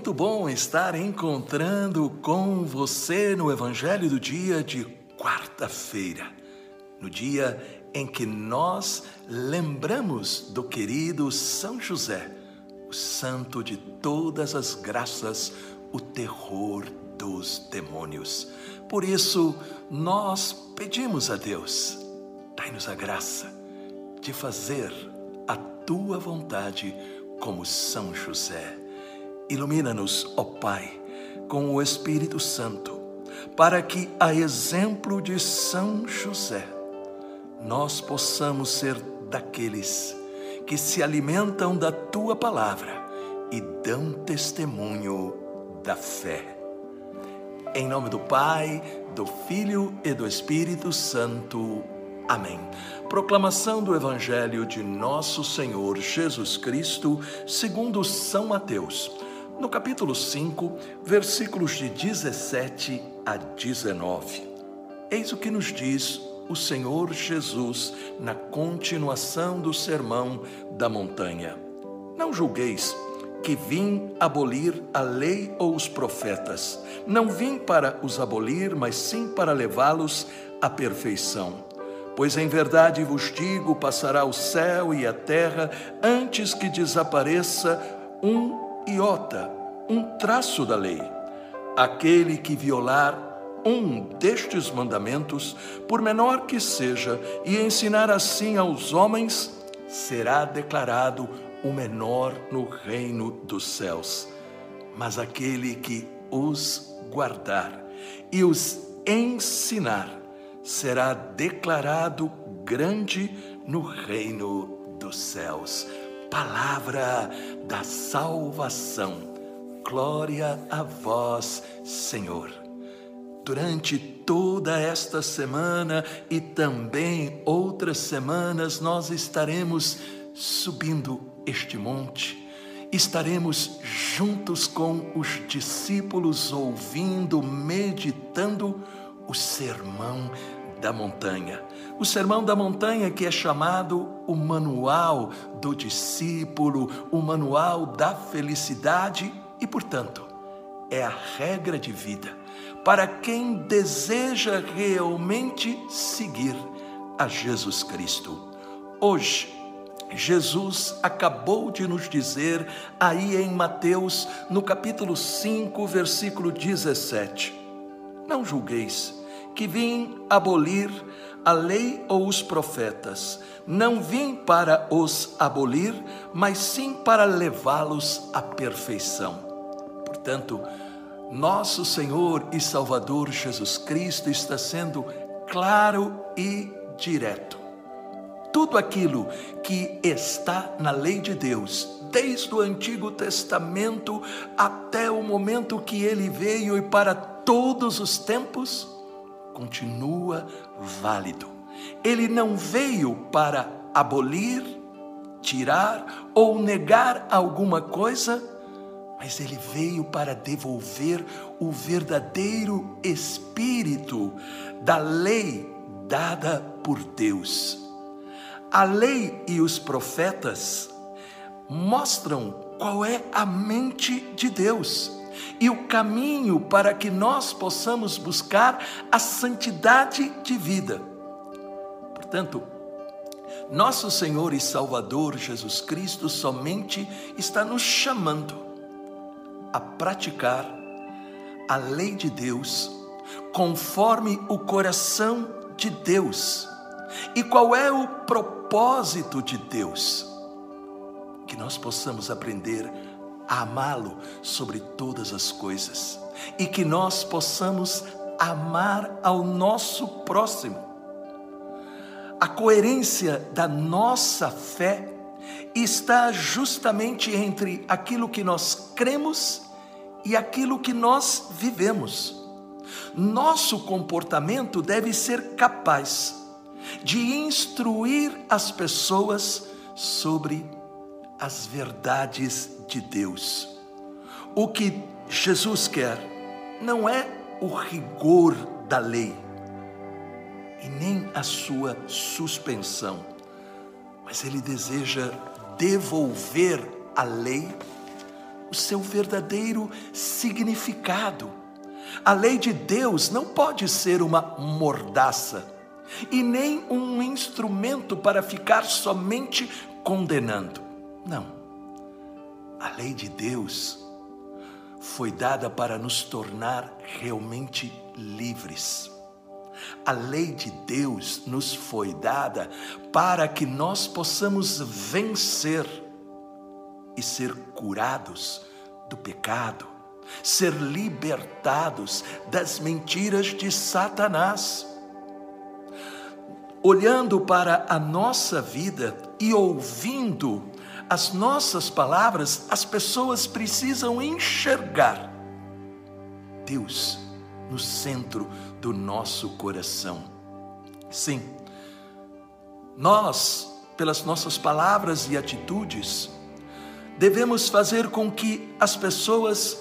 muito bom estar encontrando com você no Evangelho do dia de quarta-feira, no dia em que nós lembramos do querido São José, o santo de todas as graças, o terror dos demônios. Por isso, nós pedimos a Deus, dai-nos a graça de fazer a tua vontade como São José. Ilumina-nos, ó Pai, com o Espírito Santo, para que, a exemplo de São José, nós possamos ser daqueles que se alimentam da tua palavra e dão testemunho da fé. Em nome do Pai, do Filho e do Espírito Santo. Amém. Proclamação do Evangelho de Nosso Senhor Jesus Cristo, segundo São Mateus, no capítulo 5, versículos de 17 a 19. Eis o que nos diz o Senhor Jesus na continuação do sermão da montanha. Não julgueis que vim abolir a lei ou os profetas. Não vim para os abolir, mas sim para levá-los à perfeição. Pois em verdade vos digo: passará o céu e a terra antes que desapareça um iota, um traço da lei. Aquele que violar um destes mandamentos, por menor que seja, e ensinar assim aos homens, será declarado o menor no reino dos céus. Mas aquele que os guardar e os ensinar, será declarado grande no reino dos céus. Palavra da salvação. Glória a vós, Senhor. Durante toda esta semana e também outras semanas, nós estaremos subindo este monte, estaremos juntos com os discípulos, ouvindo, meditando o Sermão da Montanha. O Sermão da Montanha, que é chamado o Manual do Discípulo, o Manual da Felicidade e, portanto, é a regra de vida para quem deseja realmente seguir a Jesus Cristo. Hoje, Jesus acabou de nos dizer aí em Mateus, no capítulo 5, versículo 17: Não julgueis que vim abolir a lei ou os profetas. Não vim para os abolir, mas sim para levá-los à perfeição. Portanto, nosso Senhor e Salvador Jesus Cristo está sendo claro e direto. Tudo aquilo que está na lei de Deus, desde o Antigo Testamento até o momento que ele veio e para todos os tempos, continua válido. Ele não veio para abolir, tirar ou negar alguma coisa, mas ele veio para devolver o verdadeiro espírito da lei dada por Deus. A lei e os profetas mostram qual é a mente de Deus e o caminho para que nós possamos buscar a santidade de vida. Portanto, nosso Senhor e Salvador Jesus Cristo somente está nos chamando a praticar a lei de Deus conforme o coração de Deus. E qual é o propósito de Deus? Que nós possamos aprender a amá-lo sobre todas as coisas e que nós possamos amar ao nosso próximo. A coerência da nossa fé está justamente entre aquilo que nós cremos e aquilo que nós vivemos. Nosso comportamento deve ser capaz de instruir as pessoas sobre as verdades de Deus. O que Jesus quer não é o rigor da lei e nem a sua suspensão, mas ele deseja devolver a lei o seu verdadeiro significado. A lei de Deus não pode ser uma mordaça e nem um instrumento para ficar somente condenando. Não. A lei de Deus foi dada para nos tornar realmente livres. A lei de Deus nos foi dada para que nós possamos vencer e ser curados do pecado, ser libertados das mentiras de Satanás. Olhando para a nossa vida e ouvindo as nossas palavras, as pessoas precisam enxergar Deus no centro do nosso coração. Sim, nós, pelas nossas palavras e atitudes, devemos fazer com que as pessoas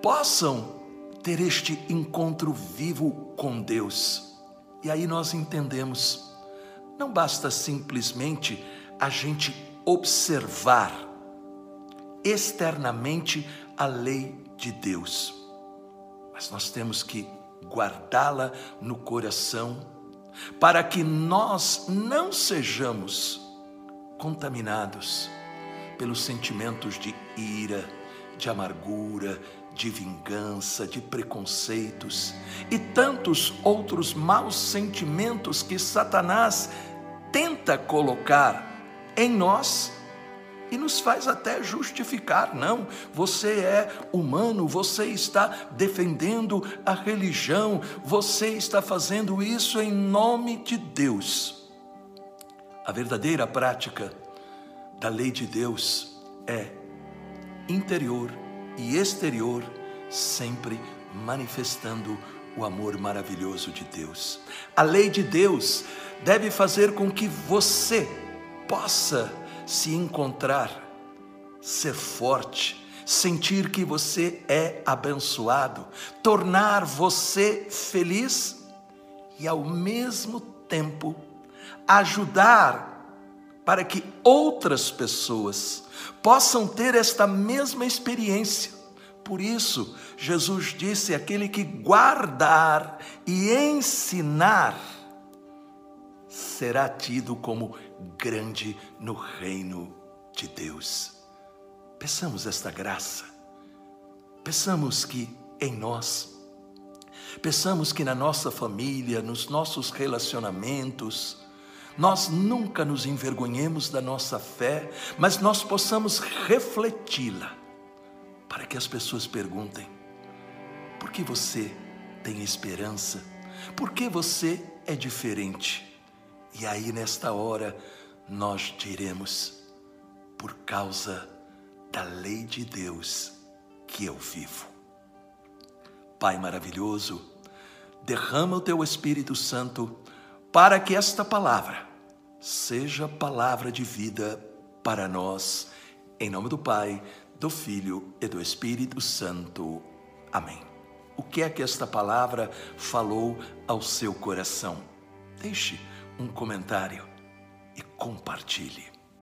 possam ter este encontro vivo com Deus. E aí nós entendemos, não basta simplesmente a gente observar externamente a lei de Deus, mas nós temos que guardá-la no coração para que nós não sejamos contaminados pelos sentimentos de ira, de amargura, de vingança, de preconceitos e tantos outros maus sentimentos que Satanás tenta colocar em nós e nos faz até justificar. Não, você é humano, você está defendendo a religião, você está fazendo isso em nome de Deus. A verdadeira prática da lei de Deus é interior e exterior, sempre manifestando o amor maravilhoso de Deus. A lei de Deus deve fazer com que você possa se encontrar, ser forte, sentir que você é abençoado, tornar você feliz e ao mesmo tempo ajudar para que outras pessoas possam ter esta mesma experiência. Por isso, Jesus disse: aquele que guardar e ensinar será tido como grande no reino de Deus. Peçamos esta graça, peçamos que em nós, peçamos que na nossa família, nos nossos relacionamentos, nós nunca nos envergonhemos da nossa fé, mas nós possamos refleti-la, para que as pessoas perguntem: por que você tem esperança? Por que você é diferente? E aí, nesta hora, nós diremos: por causa da lei de Deus que eu vivo. Pai maravilhoso, derrama o teu Espírito Santo para que esta palavra seja palavra de vida para nós, em nome do Pai, do Filho e do Espírito Santo. Amém. O que é que esta palavra falou ao seu coração? Deixe um comentário e compartilhe.